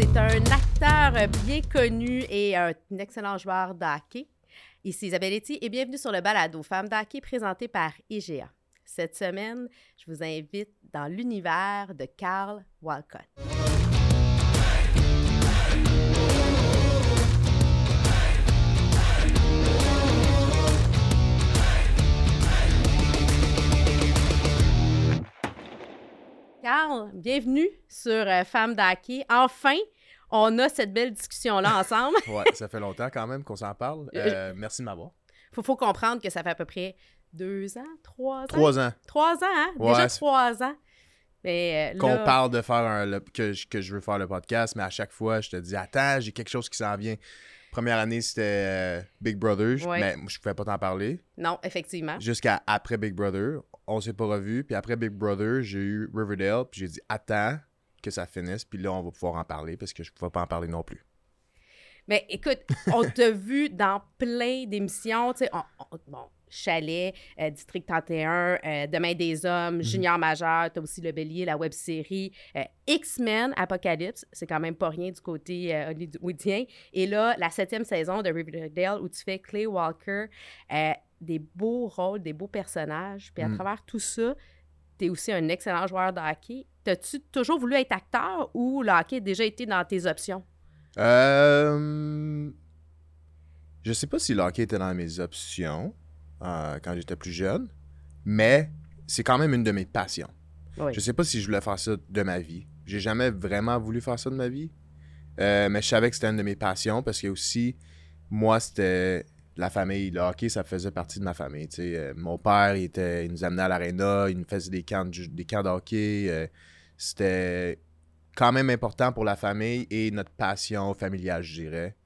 C'est un acteur bien connu et un excellent joueur d'hockey. Ici Isabelle Etty et bienvenue sur le balado Femmes d'hockey présenté par IGA. Cette semaine, je vous invite dans l'univers de Carl Walcott. Carl, bienvenue sur euh, Femmes d'hockey. Enfin, on a cette belle discussion-là ensemble. ouais, ça fait longtemps quand même qu'on s'en parle. Euh, merci de m'avoir. Il faut, comprendre que ça fait à peu près deux ans, trois ans? Trois ans. Trois ans, hein? Déjà trois ans. Mais euh, Qu'on parle de faire un, que, que je veux faire le podcast, mais à chaque fois, je te dis Attends, j'ai quelque chose qui s'en vient. Première année, c'était Big Brother, mais je ne pouvais pas t'en parler. Non, effectivement. Jusqu'à après Big Brother on s'est pas revu. Puis après Big Brother, j'ai eu Riverdale. Puis j'ai dit, attends que ça finisse. Puis là, on va pouvoir en parler parce que je ne pouvais pas en parler non plus. Mais écoute, on t'a vu dans plein d'émissions. Tu sais, bon, Chalet, euh, District 31, euh, Demain des Hommes, mhm. Junior Majeur, tu as aussi Le Bélier, la web série, euh, X-Men, Apocalypse, c'est quand même pas rien du côté hollywoodien. Et là, la septième saison de Riverdale où tu fais Clay Walker des beaux rôles, des beaux personnages. Puis à mm. travers tout ça, tu es aussi un excellent joueur de hockey. T'as-tu toujours voulu être acteur ou le hockey a déjà été dans tes options? Euh... Je sais pas si le hockey était dans mes options euh, quand j'étais plus jeune, mais c'est quand même une de mes passions. Je sais pas si je voulais faire ça de ma vie. J'ai jamais vraiment voulu faire ça de ma vie. Euh, mais je savais que c'était une de mes passions parce que aussi, moi, c'était la famille. Le hockey, ça faisait partie de ma famille. Euh, mon père, il, était, il nous amenait à l'aréna, il nous faisait des camps de, des camps hockey. Euh, c'était quand même important pour la famille et notre passion familiale, je dirais.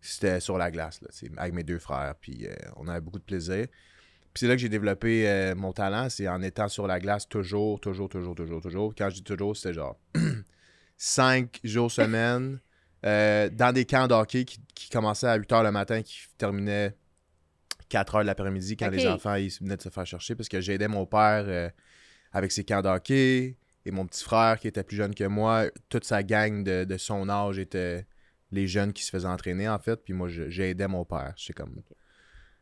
C'était sur la glace, là, avec mes deux frères. Puis euh, on avait beaucoup de plaisir. C'est là que j'ai développé mon talent, c'est en étant sur la glace toujours, toujours, toujours, toujours, toujours. Quand je dis toujours, c'était genre cinq jours semaine. Euh, dans des camps de hockey qui, commençaient à 8 h le matin, qui terminaient 4 h l'après-midi quand les enfants ils venaient de se faire chercher parce que j'aidais mon père euh, avec ses camps de hockey et mon petit frère qui était plus jeune que moi. Toute sa gang de, son âge était les jeunes qui se faisaient entraîner en fait. Puis moi, j'aidais mon père. C'est comme.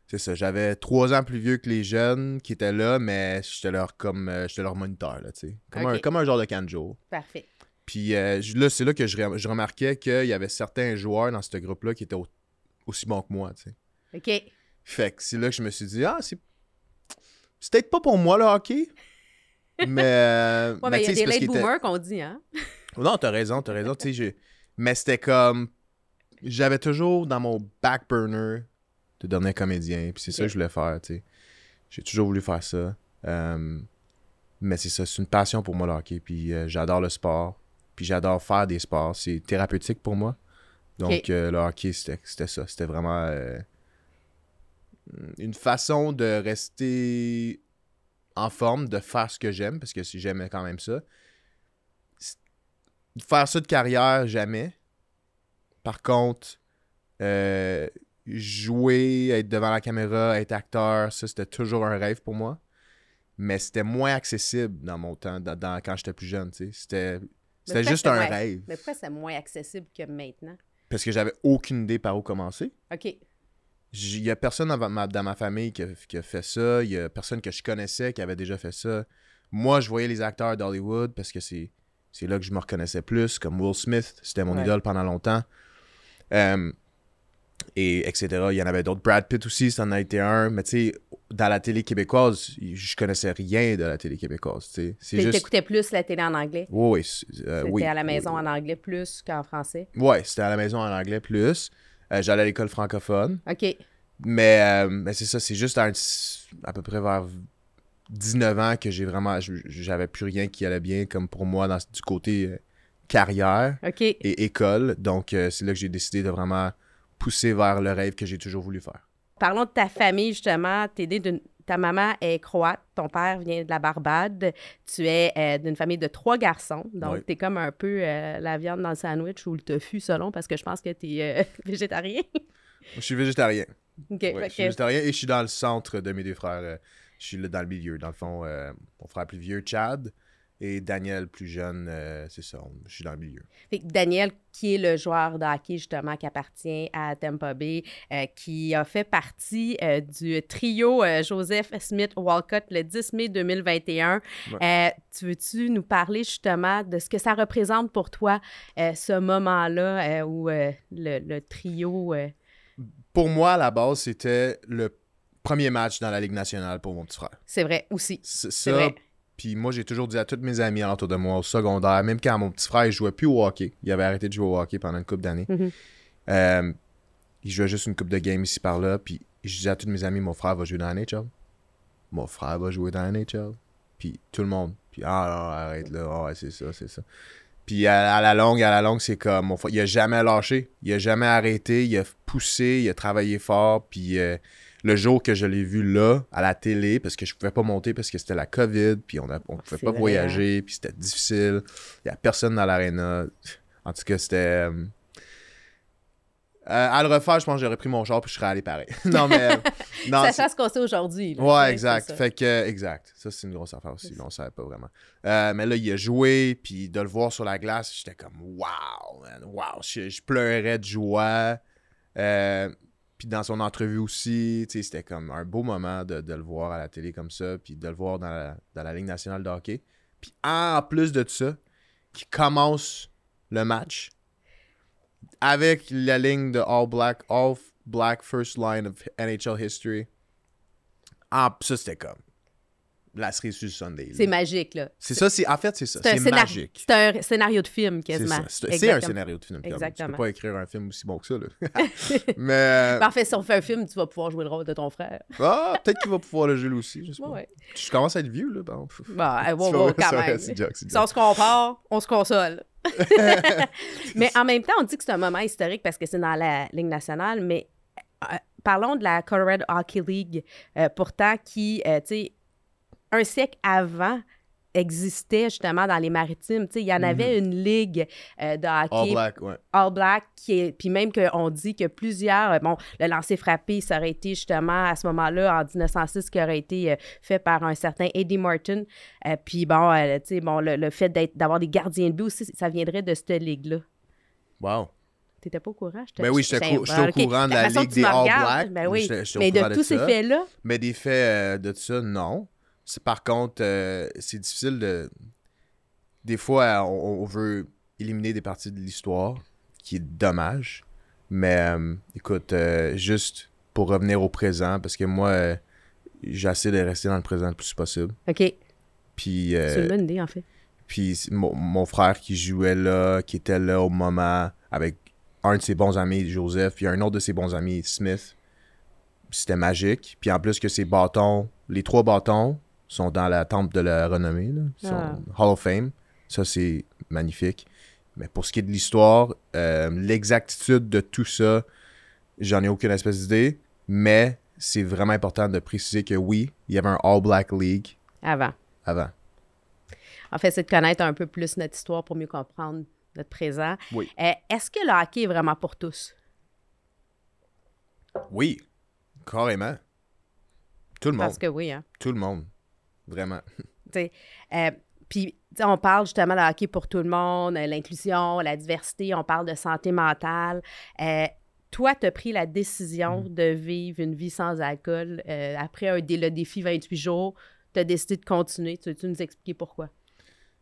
C'est ça. J'avais trois ans plus vieux que les jeunes qui étaient là, mais j'étais leur comme euh, j'étais leur moniteur, là, tu sais. Comme, un, comme un genre de canjo. Parfait. Puis euh, là, c'est là que je, remarquais qu'il y avait certains joueurs dans ce groupe-là qui étaient aussi bons que moi, tu sais. OK. Fait que c'est là que je me suis dit, ah, c'est. C'est peut-être pas pour moi le hockey. Mais. Euh, ouais, mais il y a des late boomers qu'on dit, hein? non, t'as raison, t'as raison. tu sais, mais c'était comme. J'avais toujours dans mon back burner de devenir comédien. Puis c'est ça que je voulais faire, tu sais. J'ai toujours voulu faire ça. Euh, mais c'est ça, c'est une passion pour moi le hockey. Puis j'adore le sport. Puis j'adore faire des sports. C'est thérapeutique pour moi. Donc, euh, le hockey, c'était ça. C'était vraiment euh, une façon de rester en forme, de faire ce que j'aime, parce que si j'aimais quand même ça. Faire ça de carrière, jamais. Par contre, euh, jouer, être devant la caméra, être acteur, ça, c'était toujours un rêve pour moi. Mais c'était moins accessible dans mon temps, dans, quand j'étais plus jeune. C'était c'était juste un rêve. Mais pourquoi c'est moins accessible que maintenant? Parce que j'avais aucune idée par où commencer. OK. Il y a personne dans ma, dans ma famille qui a, fait ça. Il y a personne que je connaissais qui avait déjà fait ça. Moi, je voyais les acteurs d'Hollywood parce que c'est, là que je me reconnaissais plus, comme Will Smith. C'était mon idole pendant longtemps. Euh, et etc. Il y en avait d'autres. Brad Pitt aussi, ça en a été un. Mais tu sais, dans la télé québécoise, je connaissais rien de la télé québécoise. Tu écoutais plus la télé en anglais? Oui, oui. Euh, c'était à la maison en anglais plus qu'en français? Oui, c'était à la maison en anglais plus. Euh, j'allais à l'école francophone. OK. Mais, euh, mais c'est ça, c'est juste à, peu près vers 19 ans que j'ai vraiment. J'avais plus rien qui allait bien comme pour moi dans, du côté carrière et école. Donc, c'est là que j'ai décidé de vraiment pousser vers le rêve que j'ai toujours voulu faire. Parlons de ta famille, justement. Ta maman est croate, ton père vient de la Barbade. Tu es euh, d'une famille de trois garçons. Donc, tu es comme un peu euh, la viande dans le sandwich ou le tofu, selon, parce que je pense que tu es euh, végétarien. je suis végétarien. je suis végétarien et je suis dans le centre de mes deux frères. je suis dans le milieu. Dans le fond, mon frère plus vieux, Chad, Et Daniel, plus jeune, euh, c'est ça, je suis dans le milieu. Daniel, qui est le joueur de hockey, justement, qui appartient à Tampa Bay, euh, qui a fait partie euh, du trio Joseph Smith-Walcott le 10 mai 2021. tu veux-tu nous parler, justement, de ce que ça représente pour toi, ce moment-là où le, le, trio... Pour moi, à la base, c'était le premier match dans la Ligue nationale pour mon petit frère. C'est vrai, aussi. C'est vrai puis moi, j'ai toujours dit à tous mes amis autour de moi au secondaire, même quand mon petit frère il jouait plus au hockey, il avait arrêté de jouer au hockey pendant une couple d'années. Mhm. Euh, il jouait juste une coupe de game ici par là. Puis je disais à tous mes amis, mon frère va jouer dans la NHL. Mon frère va jouer dans la NHL. Puis tout le monde. Puis ah non, arrête là, ah, c'est ça, c'est ça. Puis à, la longue, à la longue, c'est comme mon frère, il a jamais lâché, il a jamais arrêté, il a poussé, il a travaillé fort, puis euh, le jour que je l'ai vu là, à la télé, parce que je pouvais pas monter parce que c'était la COVID, puis on ne pouvait pas voyager, puis c'était difficile. Il n'y a personne dans l'aréna. En tout cas, c'était. Euh, à le refaire, je pense que j'aurais pris mon char puis je serais allé pareil. non, mais. non, ça fait ce qu'on sait aujourd'hui. Ouais, exact. Fait que, exact. Ça, c'est une grosse affaire aussi. on ne savait pas vraiment. Euh, mais là, il a joué, puis de le voir sur la glace, j'étais comme, wow, man, wow. Je, pleurais de joie. Euh, puis dans son entrevue aussi, c'était comme un beau moment de, le voir à la télé comme ça, puis de le voir dans la, dans Ligue nationale de hockey. Puis en plus de ça, qui commence le match avec la ligne de All Black, All Black First Line of NHL History. Ah, ça, c'était comme la série sur Sunday. C'est magique, là. C'est ça, c'est, en fait, c'est ça. C'est magique. C'est un scénario de film, quasiment. C'est un scénario de film. Exactement. Tu peux pas écrire un film aussi bon que ça, là. Mais... Euh, Parfait, si on fait un film, tu vas pouvoir jouer le rôle de ton frère. ah, peut-être qu'il va pouvoir le jouer aussi, je sais pas. Ouais. Je commence à être vieux, là. Bon, bah, quand même. Si on se compare, on se console. mais en même temps, on dit que c'est un moment historique parce que c'est dans la Ligue nationale, mais euh, parlons de la Colorado Hockey League, euh, pourtant, qui, tu sais, un siècle avant existait justement dans les maritimes. il y en avait mhm. une ligue euh, de hockey. All Black, ouais. All Black, qui est, puis même qu'on dit que plusieurs, euh, bon, le lancer frappé, ça aurait été justement à ce moment-là, en 1906, qui aurait été euh, fait par un certain Eddie Martin. puis bon, tu bon, le, fait d'avoir des gardiens de but aussi, ça viendrait de cette ligue-là. Wow. T'étais pas au courant? Ben oui, j'étais au courant de la, ligue des All Black. Ben oui. mais de, tous ces faits-là? Mais des faits de ça, non par contre, euh, c'est difficile de. Des fois, on, veut éliminer des parties de l'histoire, qui est dommage. Mais euh, écoute, euh, juste pour revenir au présent, parce que moi, j'essaie de rester dans le présent le plus possible. OK. Puis. c'est une bonne idée, en fait. Puis mon, frère qui jouait là, qui était là au moment avec un de ses bons amis, Joseph, puis un autre de ses bons amis, Smith. C'était magique. Puis en plus que ses bâtons, les trois bâtons, sont dans la temple de la renommée, là. Ah. Hall of Fame. Ça, c'est magnifique. Mais pour ce qui est de l'histoire, euh, l'exactitude de tout ça, j'en ai aucune espèce d'idée. Mais c'est vraiment important de préciser que oui, il y avait un All Black League. Avant. Avant. En fait, c'est de connaître un peu plus notre histoire pour mieux comprendre notre présent. Oui. Euh, est-ce que le hockey est vraiment pour tous? Oui, carrément. Tout le monde. Parce que oui, hein? Tout le monde. Vraiment. Euh, puis, on parle justement de hockey pour tout le monde, euh, l'inclusion, la diversité, on parle de santé mentale. Euh, toi, tu as pris la décision mm. de vivre une vie sans alcool après un, le défi 28 jours. Tu as décidé de continuer. Tu veux nous expliquer pourquoi?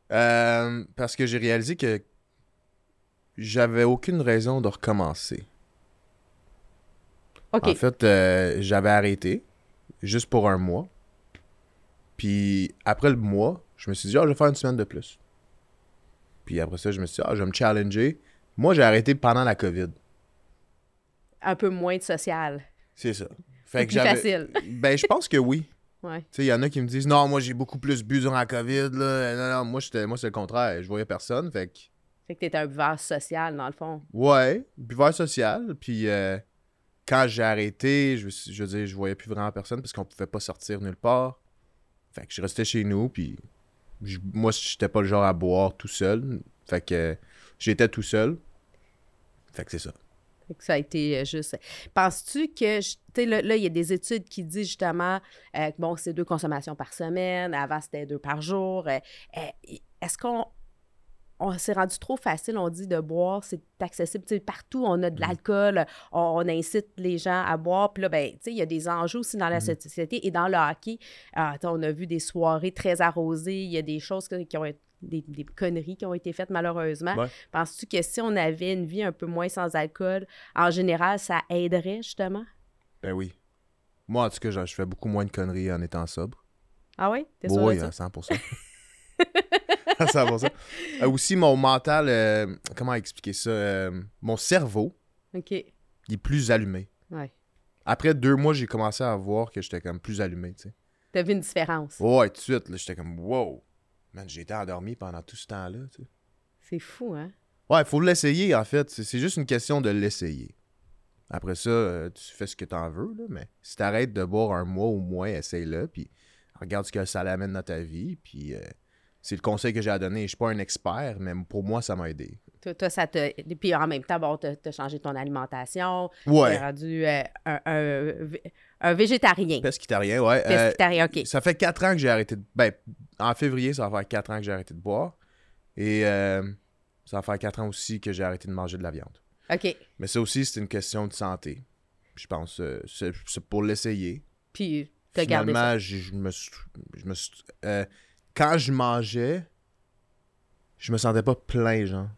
parce que j'ai réalisé que j'avais aucune raison de recommencer. OK. En fait, j'avais arrêté juste pour un mois. Puis après le mois, je me suis dit, ah, je vais faire une semaine de plus. Puis après ça, je me suis dit, ah, je vais me challenger. Moi, j'ai arrêté pendant la COVID. Un peu moins de social. C'est ça. Fait plus facile. Ben, je pense que oui. Ouais. Tu sais, il y en a qui me disent, non, moi, j'ai beaucoup plus bu durant la COVID. Là. Non, non, moi, moi c'est le contraire. Je voyais personne. Fait que. Fait que t'étais un buveur social, dans le fond. Ouais, buveur social. Puis euh, quand j'ai arrêté, je, je veux dire, je voyais plus vraiment personne parce qu'on pouvait pas sortir nulle part. Fait que je restais chez nous, puis moi, j'étais pas le genre à boire tout seul. Fait que j'étais tout seul. Fait que c'est ça. Ça a été euh, juste. Penses-tu que, tu sais, là, il y a des études qui disent justement euh, que, bon, c'est deux consommations par semaine, avant c'était deux par jour. Euh, est-ce qu'on on s'est rendu trop facile, on dit de boire, c'est accessible. partout, on a de mm. l'alcool, on, incite les gens à boire. Puis là, ben, il y a des enjeux aussi dans la mm. société et dans le hockey. Ah, on a vu des soirées très arrosées, il y a des choses qui ont été des, conneries qui ont été faites malheureusement. Penses-tu que si on avait une vie un peu moins sans alcool, en général, ça aiderait justement? Ben oui. Moi, en tout cas, je fais beaucoup moins de conneries en étant sobre. Ah oui? T'es sûr oui, à 100 à 100 euh, Aussi, mon mental, euh, comment expliquer ça? Euh, mon cerveau, il est plus allumé. Ouais. Après deux mois, j'ai commencé à voir que j'étais comme plus allumé, tu sais. T'as vu une différence? Ouais, tout de suite, j'étais comme, wow! Man, j'ai été endormi pendant tout ce temps-là. Tu sais. C'est fou, hein? Ouais, il faut l'essayer, en fait. C'est juste une question de l'essayer. Après ça, tu fais ce que tu en veux, là, mais si t'arrêtes de boire un mois ou moins, essaye-le, puis regarde ce que ça l'amène dans ta vie, puis c'est le conseil que j'ai à donner. Je suis pas un expert, mais pour moi, ça m'a aidé. Toi, ça te... Puis en même temps, bon, t'as changé ton alimentation. Ouais. T'es rendu euh, un, un végétarien. Pesquitarien, ouais. Euh, Pesquitarien, OK. Ça fait quatre ans que j'ai arrêté de. Ben, en février, ça va faire quatre ans que j'ai arrêté de boire. Et euh, ça va faire quatre ans aussi que j'ai arrêté de manger de la viande. OK. Mais ça aussi, c'est une question de santé. Je pense c'est pour l'essayer. Puis, t'as gardé ça. je me suis. Je me quand je mangeais, je me sentais pas plein, genre.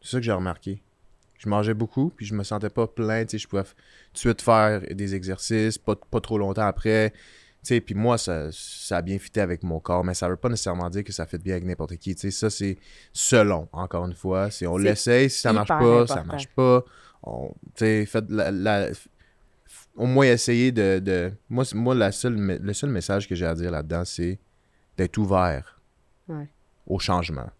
C'est ça que j'ai remarqué. Je mangeais beaucoup, puis je me sentais pas plein, tu sais, je pouvais tout de suite faire des exercices, pas, pas trop longtemps après, tu sais, puis moi, ça, ça a bien fité avec mon corps, mais ça veut pas nécessairement dire que ça fait bien avec n'importe qui, tu sais, ça, c'est selon, encore une fois, si on l'essaye, si ça marche pas, ça marche pas, tu sais, faites la, au moins essayer de, de... moi, moi la seule, le seul message que j'ai à dire là-dedans, c'est d'être ouvert au changement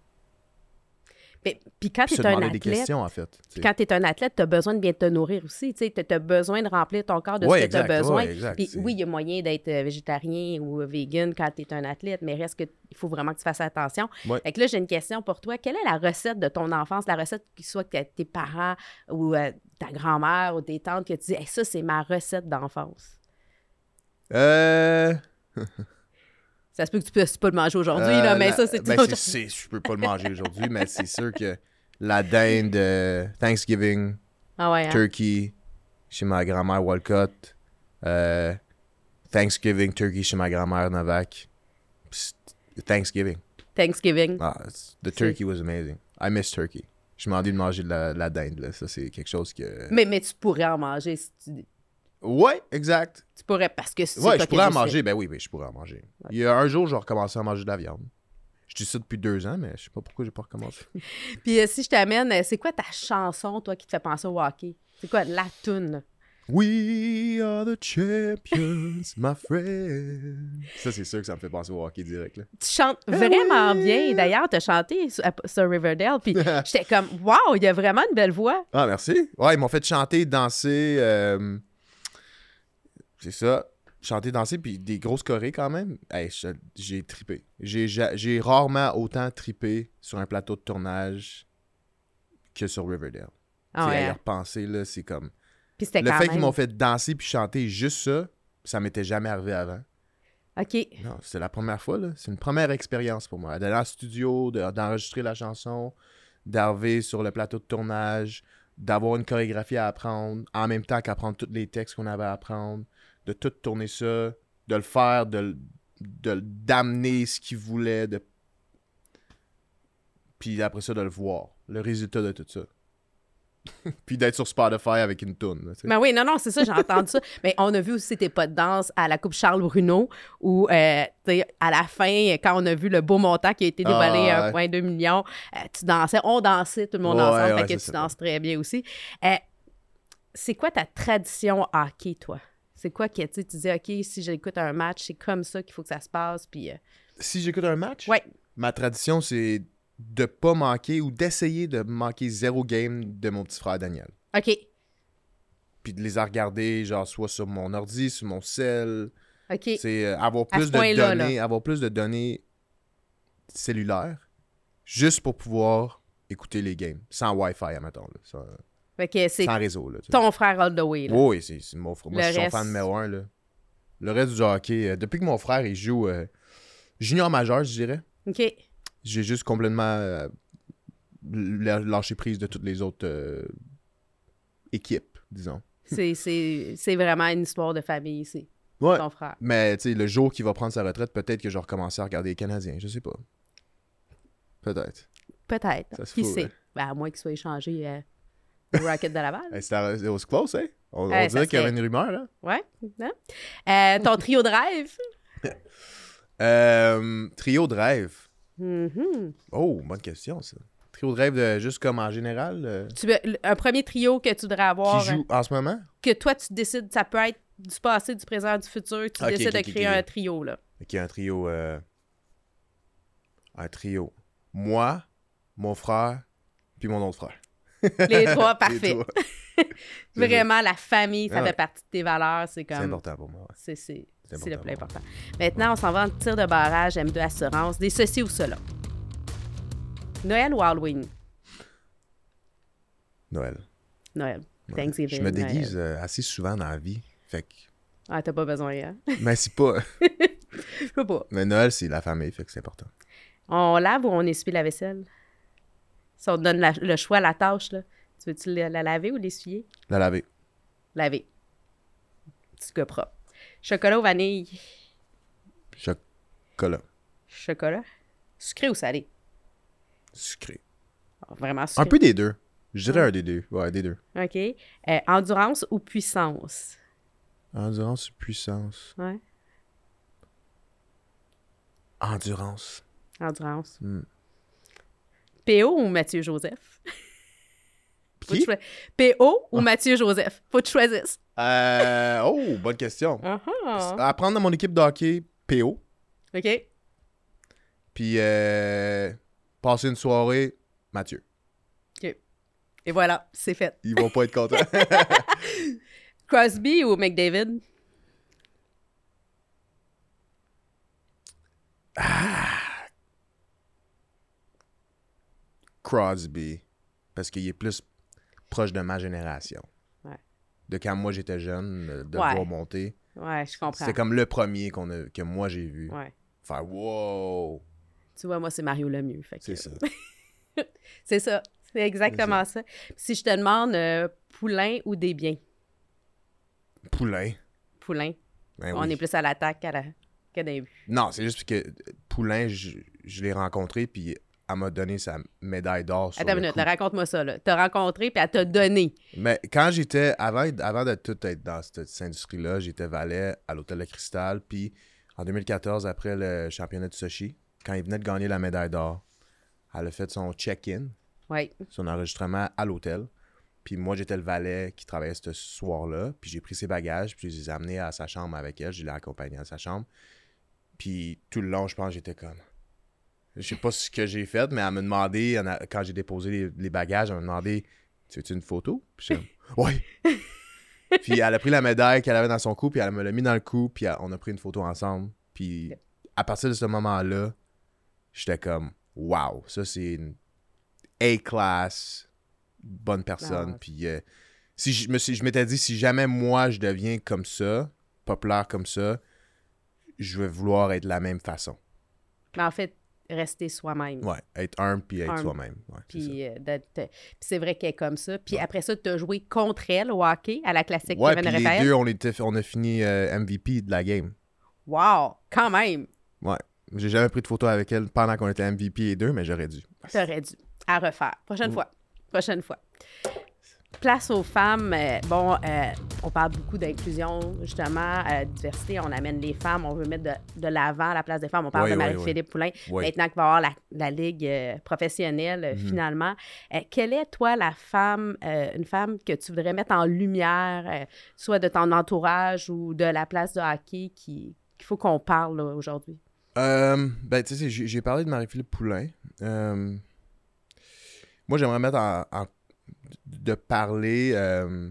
puis quand tu es un athlète. en fait, quand tu es un athlète, tu as besoin de bien te nourrir aussi. Tu as besoin de remplir ton corps de ce que tu as besoin. puis oui, il y a moyen d'être euh, végétarien ou vegan quand tu es un athlète, mais reste que il faut vraiment que tu fasses attention. Fait que là, j'ai une question pour toi. Quelle est la recette de ton enfance, la recette qui soit que tes parents ou euh, ta grand-mère ou tes tantes que tu dis ça, c'est ma recette d'enfance? Euh. Ça se peut que tu puisses pas le manger aujourd'hui, là, mais ça, c'est ben autre Je peux pas le manger aujourd'hui, mais c'est sûr que la dinde Thanksgiving, ah ouais, hein? turkey chez ma grand-mère Walcott, euh, Thanksgiving turkey chez ma grand-mère Novak, Thanksgiving. Thanksgiving. Ah, the turkey was amazing. I miss turkey. Je m'en dis de manger de la, la dinde, là. Ça, c'est quelque chose que... Mais, mais tu pourrais en manger si tu Ouais, exact. Tu pourrais, parce que c'est Ouais, je pourrais en manger. Ben oui, je pourrais en manger. Il y a un jour, je vais recommencer à manger de la viande. Je dis ça depuis deux ans, mais je sais pas pourquoi j'ai pas recommencé. Puis euh, si je t'amène, euh, c'est quoi ta chanson, toi, qui te fait penser au hockey? C'est quoi la tune? We are the champions, my friend. Ça, c'est sûr que ça me fait penser au hockey direct. Là. Tu chantes vraiment bien. D'ailleurs, tu as chanté sur, Riverdale. Puis j'étais comme, waouh, il y a vraiment une belle voix. Ah, merci. Ouais, ils m'ont fait chanter, danser. Euh, c'est ça. Chanter, danser, puis des grosses chorées quand même. j'ai tripé. J'ai rarement autant tripé sur un plateau de tournage que sur Riverdale. Ah ouais. À y repenser, là, c'est comme. le fait qu'ils m'ont fait danser puis chanter juste ça, ça m'était jamais arrivé avant. OK. Non, c'est la première fois, là. C'est une première expérience pour moi. D'aller en studio, d'enregistrer la chanson, d'arriver sur le plateau de tournage, d'avoir une chorégraphie à apprendre, en même temps qu'apprendre tous les textes qu'on avait à apprendre, de tout tourner ça, de le faire, de, d'amener ce qu'il voulait, de... puis après ça, de le voir, le résultat de tout ça. puis d'être sur Spotify avec une toune. Ben oui, non, non, c'est ça, j'ai entendu ça. Mais on a vu aussi tes pas de danse à la Coupe Charles Bruno, où euh, à la fin, quand on a vu le beau montant qui a été dévoilé à 1,2 million, euh, tu dansais, on dansait, tout le monde ensemble, fait que tu danses très bien aussi. Euh, c'est quoi ta tradition hockey, toi? C'est quoi que tu dis, OK, si j'écoute un match, c'est comme ça qu'il faut que ça se passe. Puis, euh, Si j'écoute un match? Ouais. Ma tradition, c'est de pas manquer ou d'essayer de manquer zéro game de mon petit frère Daniel. OK. Puis de les regarder, genre, soit sur mon ordi, sur mon cell. OK. C'est euh, avoir plus de données, avoir plus de données cellulaires, juste pour pouvoir écouter les games, sans Wi-Fi, admettons. Là. Fait que c'est Sans réseau, là. tu sais. ton frère all the way, là. Oui, c'est c'est mon frère. Moi, Le je suis son reste- fan numéro un, là. Le reste du hockey, euh, depuis que mon frère, il joue euh, junior majeur, je dirais, OK. j'ai juste complètement euh, lâché prise de toutes les autres euh, équipes, disons. C'est- C'est c'est vraiment une histoire de famille ici, Ouais. ton frère. Mais, tu sais, le jour qu'il va prendre sa retraite, peut-être que je vais recommencer à regarder les Canadiens, je sais pas. Peut-être. Peut-être. Ça se Qui sait? ouais. Ben, à moins qu'il soit échangé euh, au Rocket de Laval. C'était it was close, hein? On, dirait qu'il y avait une rumeur, là. Ouais. hein? Euh, ton trio de rêve? Euh, trio de rêve. Mhm. Oh, bonne question, ça. Trio de rêve, de, juste comme en général, euh, Tu veux, un premier trio que tu voudrais avoir, qui joue en ce moment? que toi, tu décides, ça peut être du passé, du présent, du futur, tu Ok, décides ok, de ok, créer ok. un trio, là. Qui un trio. euh, un trio. Moi, mon frère, puis mon autre frère. Les trois, parfait. Vraiment, la famille, ça Ah fait partie de tes valeurs, c'est C'est comme... important pour moi. ouais. C'est c'est- C'est c'est le plus important. Maintenant, on s'en va en tir de barrage, M2 Assurance, des ceci ou cela. Noël ou Halloween? Noël. Noël. Ouais. Thanksgiving. Je me déguise euh, assez souvent dans la vie. Fait que. Ah, t'as pas besoin, hein? Mais c'est pas. Je peux pas. Mais Noël, c'est la famille, fait que c'est important. On lave ou on essuie la vaisselle? Si on te donne la- le choix, la tâche, là, tu veux-tu la, la laver ou l'essuyer? La laver. Laver. Petit gars propre. Chocolat ou vanille? Chocolat. Chocolat. Sucré ou salé? Sucré. Ah, Vraiment sucré. Un peu des deux. Je dirais un des deux. Ouais, des deux. OK. Euh, endurance ou puissance? Endurance ou puissance? Ouais. Endurance. Endurance. Hmm. PO ou Mathieu Joseph? Qui? PO ou Mathieu Joseph? Faut que tu choisisses. Euh, oh, bonne question. Uh-huh. À prendre dans mon équipe de hockey, PO. OK. Puis euh, passer une soirée, Mathieu. OK. Et voilà, c'est fait. Ils vont pas être contents. Crosby ou McDavid? Crosby. Parce qu'il est plus proche de ma génération. Ouais. De quand moi j'étais jeune, de Ouais. voir monter. Ouais, je comprends. C'était comme le premier qu'on a, que moi j'ai vu. Ouais. Faire wow! Tu vois, moi, c'est Mario Lemieux. fait que- C'est ça. C'est ça. C'est exactement ça. Puis Si je te demande euh, poulain ou des biens? Poulain. Poulain. Ben On oui. est plus à l'attaque qu'à la... que. Non, c'est juste que euh, Poulain, je, je l'ai rencontré, puis elle m'a donné sa médaille d'or Attends une minute, raconte-moi ça. T'as rencontré, puis elle t'a donné. Mais quand j'étais, avant, avant de tout être dans cette, cette industrie-là, j'étais valet à l'Hôtel de Cristal. Puis en 2014, après le championnat de Sochi, quand il venait de gagner la médaille d'or, elle a fait son check-in, son enregistrement à l'hôtel. Puis moi, j'étais le valet qui travaillait ce soir-là. Puis j'ai pris ses bagages, puis je les ai amenés à sa chambre avec elle. Je l'ai accompagné à sa chambre. Puis tout le long, je pense, j'étais comme. Je sais pas ce que j'ai fait, mais elle m'a demandé, a- quand j'ai déposé les, les bagages, elle m'a demandé Tu veux-tu une photo? Puis comme Oui Puis elle a pris la médaille qu'elle avait dans son cou, puis elle me l'a mis dans le cou, puis elle- on a pris une photo ensemble. Puis à partir de ce moment-là, j'étais comme Wow, ça c'est une A-class, bonne personne. Puis euh, si je me suis- je m'étais dit, si jamais moi je deviens comme ça, populaire comme ça, je vais vouloir être de la même façon. Mais en fait, rester soi-même. Ouais, être humble puis être soi-même. Ouais. Puis euh, d'être- puis c'est vrai qu'elle est comme ça. Puis après ça, tu as joué contre elle au hockey à la classique Ouais, Kevin les deux, on, était, on a fini euh, MVP de la game. Wow! Quand même! Ouais. J'ai jamais pris de photo avec elle pendant qu'on était MVP les deux, mais j'aurais dû. T'aurais dû. À refaire. Prochaine Mm. fois. Prochaine fois. Place aux femmes. euh, bon, euh, on parle beaucoup d'inclusion, justement, euh, diversité. On amène les femmes. On veut mettre de, de l'avant la place des femmes. On parle Oui, de oui, Marie-Philippe Poulain. Oui. Maintenant qu'il va y avoir la, la ligue professionnelle, Mhm. finalement. Quelle est, toi, la femme, une femme que tu voudrais mettre en lumière, soit de ton entourage ou de la place de hockey qui- qu'il faut qu'on parle aujourd'hui? Euh, ben, tu sais, j'ai j'ai parlé de Marie-Philippe Poulain. Euh, moi, j'aimerais mettre en, en- de parler. euh,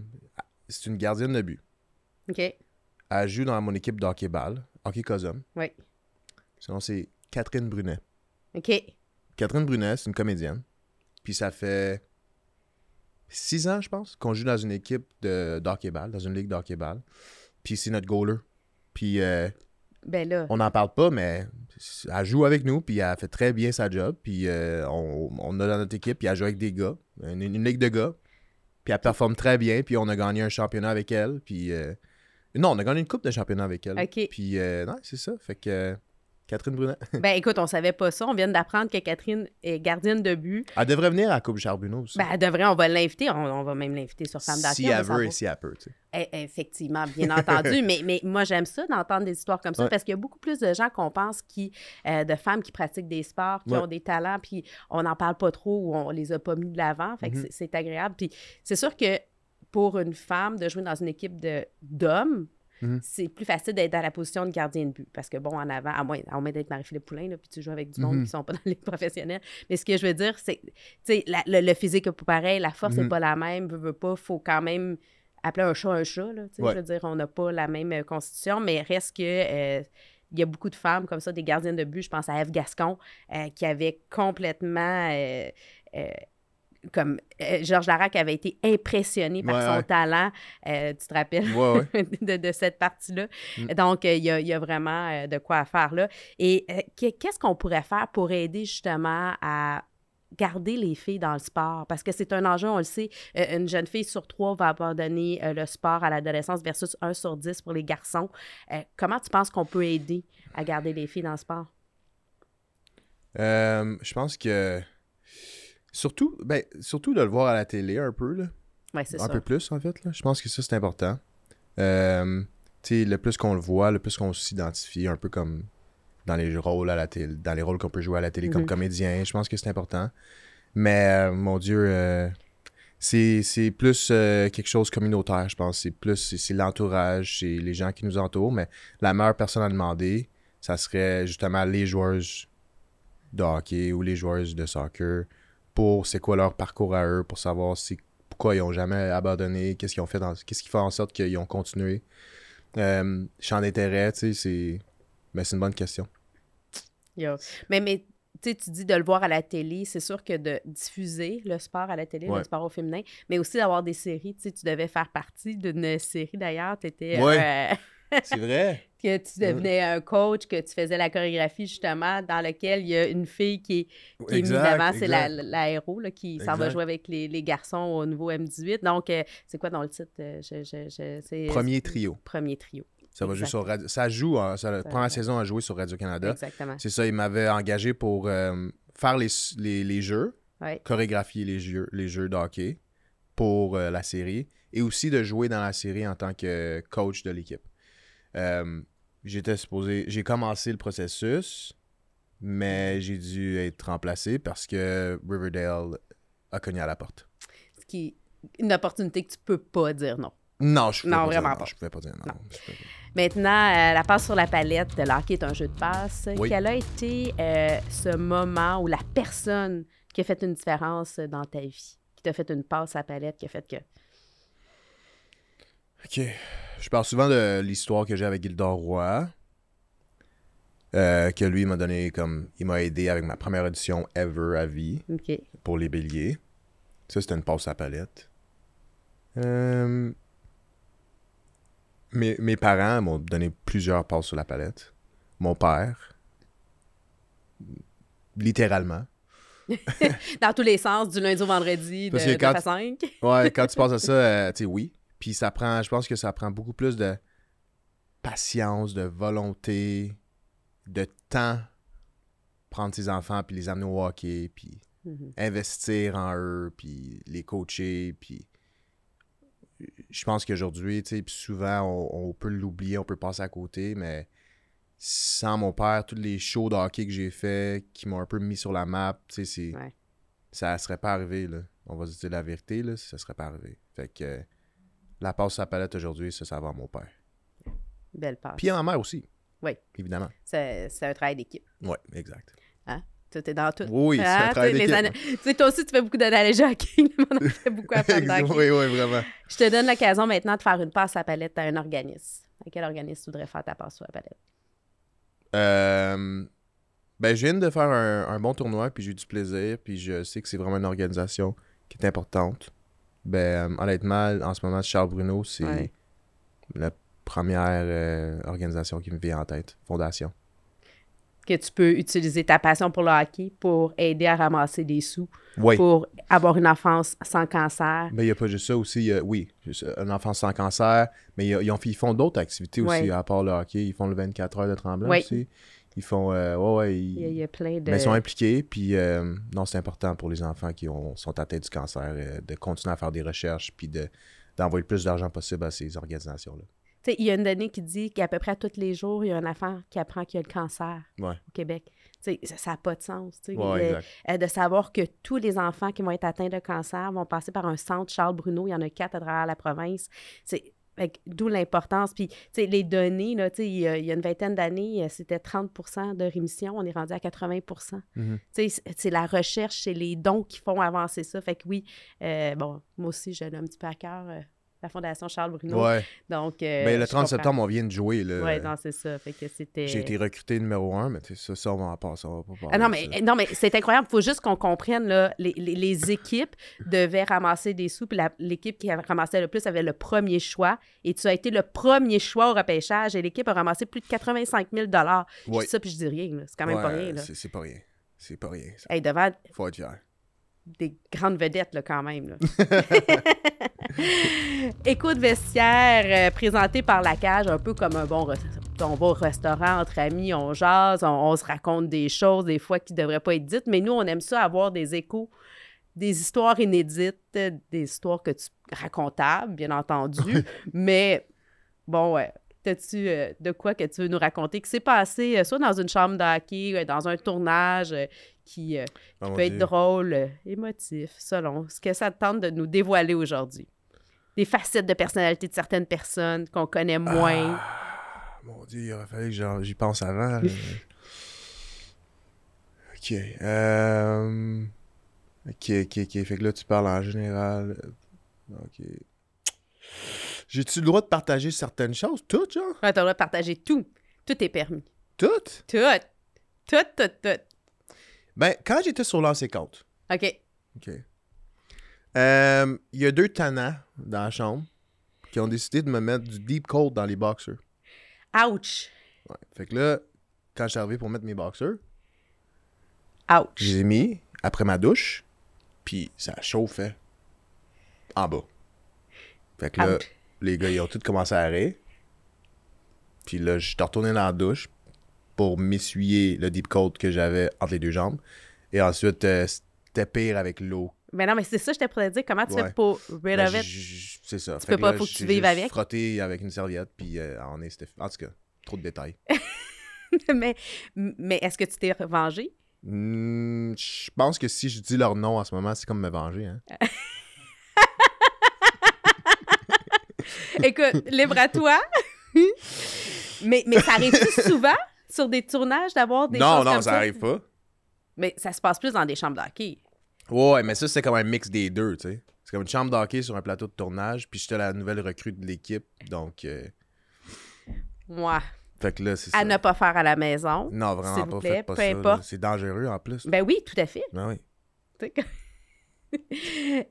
c'est une gardienne de but. OK? Elle joue dans mon équipe d'hockey-ball, hockey Cosum. Oui. Sinon, c'est Catherine Brunet. OK. Catherine Brunet, c'est une comédienne. Puis ça fait six ans, je pense, qu'on joue dans une équipe de d'hockey-ball, dans une ligue d'hockey-ball. Puis c'est notre goaler. Puis euh, ben là. on n'en parle pas, mais elle joue avec nous, puis elle fait très bien sa job. Puis euh, on, on a dans notre équipe, puis elle joue avec des gars, une, une ligue de gars. Puis elle performe très bien, puis on a gagné un championnat avec elle. Puis euh, non, on a gagné une coupe de championnat avec elle. Puis non, c'est ça. Fait que Catherine Brunet. ben écoute, on savait pas ça. On vient d'apprendre que Catherine est gardienne de but. Elle devrait venir à la Coupe Charbonneau aussi. Ben elle devrait, on va l'inviter. On, va même l'inviter sur Femme d'action. Si elle veut et si elle peut, tu sais. Eh, effectivement, bien entendu. mais, mais moi, j'aime ça d'entendre des histoires comme ça parce qu'il y a beaucoup plus de gens qu'on pense qui, euh, de femmes qui pratiquent des sports, qui ont des talents, puis on n'en parle pas trop ou on les a pas mis de l'avant. Fait que mm-hmm. c'est agréable. Puis c'est sûr que pour une femme de jouer dans une équipe d'hommes, Mhm. c'est plus facile d'être dans la position de gardien de but. Parce que, bon, en avant, à moins, à moins d'être Marie-Philippe Poulain, puis tu joues avec du monde mhm. qui sont pas dans les professionnels. Mais ce que je veux dire, c'est, tu sais, le, physique n'est pas pareil, la force n'est mhm. pas la même, veut, veut pas, faut quand même appeler un chat un chat, là, Je veux dire, on n'a pas la même euh, constitution, mais reste que... Euh, il y a beaucoup de femmes comme ça, des gardiennes de but. Je pense à Eve Gascon, euh, qui avait complètement comme euh, Georges Larac avait été impressionné par son talent, euh, tu te rappelles de, cette partie-là? Mm. Donc, euh, il y, a, vraiment de quoi faire là. Et qu'est-ce qu'on pourrait faire pour aider justement à garder les filles dans le sport? Parce que c'est un enjeu, on le sait, une jeune fille sur trois va abandonner le sport à l'adolescence versus un sur dix pour les garçons. comment tu penses qu'on peut aider à garder les filles dans le sport? je pense que Surtout, ben, surtout de le voir à la télé un peu. Là. un peu plus, en fait. Là. Je pense que ça, c'est important. Euh, le plus qu'on le voit, le plus qu'on s'identifie, un peu comme dans les rôles à la télé, dans les rôles qu'on peut jouer à la télé comme mhm. comédien. Je pense que c'est important. Mais, euh, mon Dieu, euh, c'est plus quelque chose communautaire, je pense. C'est plus, c'est l'entourage, c'est les gens qui nous entourent. Mais la meilleure personne à demander, ça serait justement les joueurs de hockey ou les joueurs de soccer pour c'est quoi leur parcours à eux, pour savoir si, pourquoi ils n'ont jamais abandonné, qu'est-ce qu'ils ont fait dans. Qu'est-ce qui fait en sorte qu'ils ont continué. Euh, champ d'intérêt, tu sais, c'est. Ben, c'est une bonne question. Mais, mais tu dis de le voir à la télé, c'est sûr que de diffuser le sport à la télé, le sport au féminin, mais aussi d'avoir des séries. Tu devais faire partie d'une série d'ailleurs. Tu étais. Euh, c'est vrai. Que tu devenais un coach, que tu faisais la chorégraphie justement, dans lequel il y a une fille qui est, qui mise avant, c'est la, la, qui s'en va jouer avec les, les, garçons au nouveau M18. Donc, euh, c'est quoi dans le titre? Euh, je, Premier trio. Premier trio. Ça va jouer sur Radio... Ça joue, hein, ça, la première saison a joué sur Radio-Canada. Exactement. C'est ça, il m'avait engagé pour euh, faire les, les, les jeux, chorégraphier les jeux, les jeux d'hockey pour la série et aussi de jouer dans la série en tant que coach de l'équipe. Euh, j'étais supposé. J'ai commencé le processus, mais j'ai dû être remplacé parce que Riverdale a cogné à la porte. Ce qui est une opportunité que tu peux pas dire non. Non, je non, pas vraiment dire pas. Je peux pas dire non. Maintenant, euh, la passe sur la palette, de l'hockey est un jeu de passe. Quel a été euh, ce moment où la personne qui a fait une différence dans ta vie, qui t'a fait une passe à la palette, qui a fait que. OK. Je parle souvent de l'histoire que j'ai avec Gildor Roy. Euh, que lui m'a donné comme. Il m'a aidé avec ma première audition ever à vie. Pour les béliers. Ça, c'était une passe à palette. Euh, mes, mes, parents m'ont donné plusieurs passes sur la palette. Mon père. Littéralement. Dans tous les sens, du lundi au vendredi, de, de à 5. ouais, quand tu passes à ça, euh, tu sais, oui. Puis ça prend, je pense que ça prend beaucoup plus de patience, de volonté, de temps prendre ses enfants puis les amener au hockey puis mm-hmm. investir en eux puis les coacher puis je pense qu'aujourd'hui tu sais souvent on, peut l'oublier on peut passer à côté mais sans mon père tous les shows de hockey que j'ai fait qui m'ont un peu mis sur la map tu sais c'est ça serait pas arrivé là. On va se dire la vérité là ça serait pas arrivé. Fait que la passe à palette aujourd'hui, ça, ça va à mon père. Belle passe. Puis ma mère aussi. Oui. Évidemment. C'est un travail d'équipe. Oui, exact. Hein? Tout est dans tout. Oui, c'est un hein? travail d'équipe. Tu sais, toi aussi, tu fais beaucoup d'analogies hockey. on en fait beaucoup à faire Oui, oui, vraiment. Je te donne l'occasion maintenant de faire une passe à palette à un organisme. À quel organisme tu voudrais faire ta passe sur la palette? Euh, ben, je viens de faire un, un bon tournoi, puis j'ai eu du plaisir, puis je sais que c'est vraiment une organisation qui est importante. Ben, honnêtement, en ce moment, Charles Bruno, c'est la première organisation qui me vient en tête, fondation que tu peux utiliser ta passion pour le hockey pour aider à ramasser des sous, pour avoir une enfance sans cancer. Mais il n'y a pas juste ça aussi. oui, une enfance sans cancer, mais ils, font d'autres activités aussi, à part le hockey. Ils font le 24 heures de tremblement aussi. Ils font. Euh, ouais, ouais. Ils, il, y a, plein de. Mais ils sont impliqués. Puis, euh, non, c'est important pour les enfants qui ont, sont atteints du cancer euh, de continuer à faire des recherches puis d'envoyer le plus d'argent possible à ces organisations-là il y a une donnée qui dit qu'à peu près tous les jours, il y a un enfant qui apprend qu'il a le cancer au Québec. ça n'a pas de sens. De savoir que tous les enfants qui vont être atteints de cancer vont passer par un centre Charles Bruno, il y en a quatre à travers la province. D'où l'importance. Puis, les données, là, il, y a, une vingtaine d'années, euh, c'était 30% de rémission. On est rendu à 80 mm-hmm. C'est la recherche, c'est les dons qui font avancer ça. Fait que oui, euh, bon, moi aussi, j'ai un petit peu à cœur la Fondation Charles Bruno. Ouais. Donc, euh, ben, le 30 septembre, on vient de jouer. Oui, non, c'est ça. Fait que c'était... J'ai été recruté numéro un, mais ça, ça, on va en passer. On va pas ah, non, mais, non, mais c'est incroyable. Il faut juste qu'on comprenne, là, les, les, équipes devaient ramasser des sous, puis l'équipe qui ramassait le plus avait le premier choix. Et tu as été le premier choix au repêchage, et l'équipe a ramassé plus de 85 000 Je dis ça, puis je dis rien. C'est quand même pas rien. C'est pas rien. C'est pas rien. Ça. Hey, devant... Faut être fier des grandes vedettes, là, quand même. Là. Écoute vestiaire, euh, présenté par la cage, un peu comme un bon on va au restaurant entre amis, on jase, on, se raconte des choses, des fois qui ne devraient pas être dites, mais nous, on aime ça avoir des échos, des histoires inédites, des histoires que tu racontables, bien entendu, mais bon, ouais. As-tu euh, de quoi que tu veux nous raconter qui s'est passé euh, soit dans une chambre d'hockey, dans un tournage, qui, euh, oh peut être drôle, euh, émotif, selon ce que ça tente de nous dévoiler aujourd'hui. Des facettes de personnalité de certaines personnes qu'on connaît moins. Ah, mon Dieu, il aurait fallu que j'y pense avant. ok. Euh... Ok, ok, ok. Fait que là, tu parles en général. Ok. J'ai-tu le droit de partager certaines choses? Tout, genre? Ouais, t'as le droit de partager tout. Tout est permis. Tout? Tout. Tout, tout, tout. Ben, quand j'étais sur l'ancien compte. OK. OK. Euh, il y a deux tannants dans la chambre qui ont décidé de me mettre du deep cold dans les boxers. Ouch! Ouais. Fait que là, quand je suis arrivé pour mettre mes boxers, Ouch! Je les ai mis après ma douche, puis ça chauffait en bas. Fait que là, les gars, ils ont tous commencé à arrêter. Puis là, je suis retourné dans la douche, pour m'essuyer le deep coat que j'avais entre les deux jambes. Et ensuite, euh, c'était pire avec l'eau. Mais non, mais c'est ça, je t'ai pour dire. Comment tu fais pour rid ben, of C'est ça. Tu peux pas, faut que tu vives avec? frotter avec une serviette, puis euh, en est, En tout cas, trop de détails. mais mais est-ce que tu t'es vengé? Hmm, je pense que si je dis leur nom en ce moment, c'est comme me venger. Hein? Écoute, libre à toi. mais, mais ça arrive souvent? Sur des tournages d'avoir des Non, non, ça arrive pas. Mais ça se passe plus dans des chambres d'hockey. Ouais, mais ça, c'est comme un mix des deux, tu sais. C'est comme une chambre d'hockey sur un plateau de tournage, puis j'étais la nouvelle recrue de l'équipe, donc... Euh... Ouais. Fait que là, c'est ça. À ne pas faire à la maison. Non, vraiment pas. Plaît, pas peu importe. C'est dangereux, en plus. Ben oui, tout à fait. Ben oui.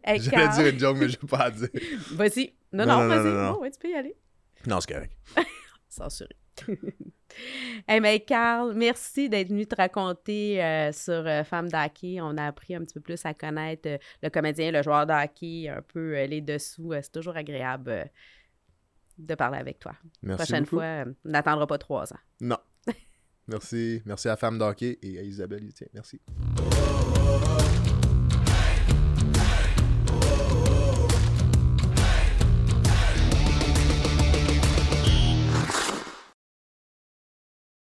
hey, J'allais dire une joke, mais je vais pas la dire. Vas-y. Non, non, vas-y. Non, ouais, tu peux y aller. Non, c'est correct. Censuré. hey, mais Carl, merci d'être venu te raconter euh, sur euh, Femme d'hockey. On a appris un petit peu plus à connaître euh, le comédien, le joueur d'hockey, un peu les dessous. c'est toujours agréable de parler avec toi. Merci. La prochaine fois, on n'attendra pas trois ans. Non. Merci. Merci à Femme d'hockey et à Isabelle Merci.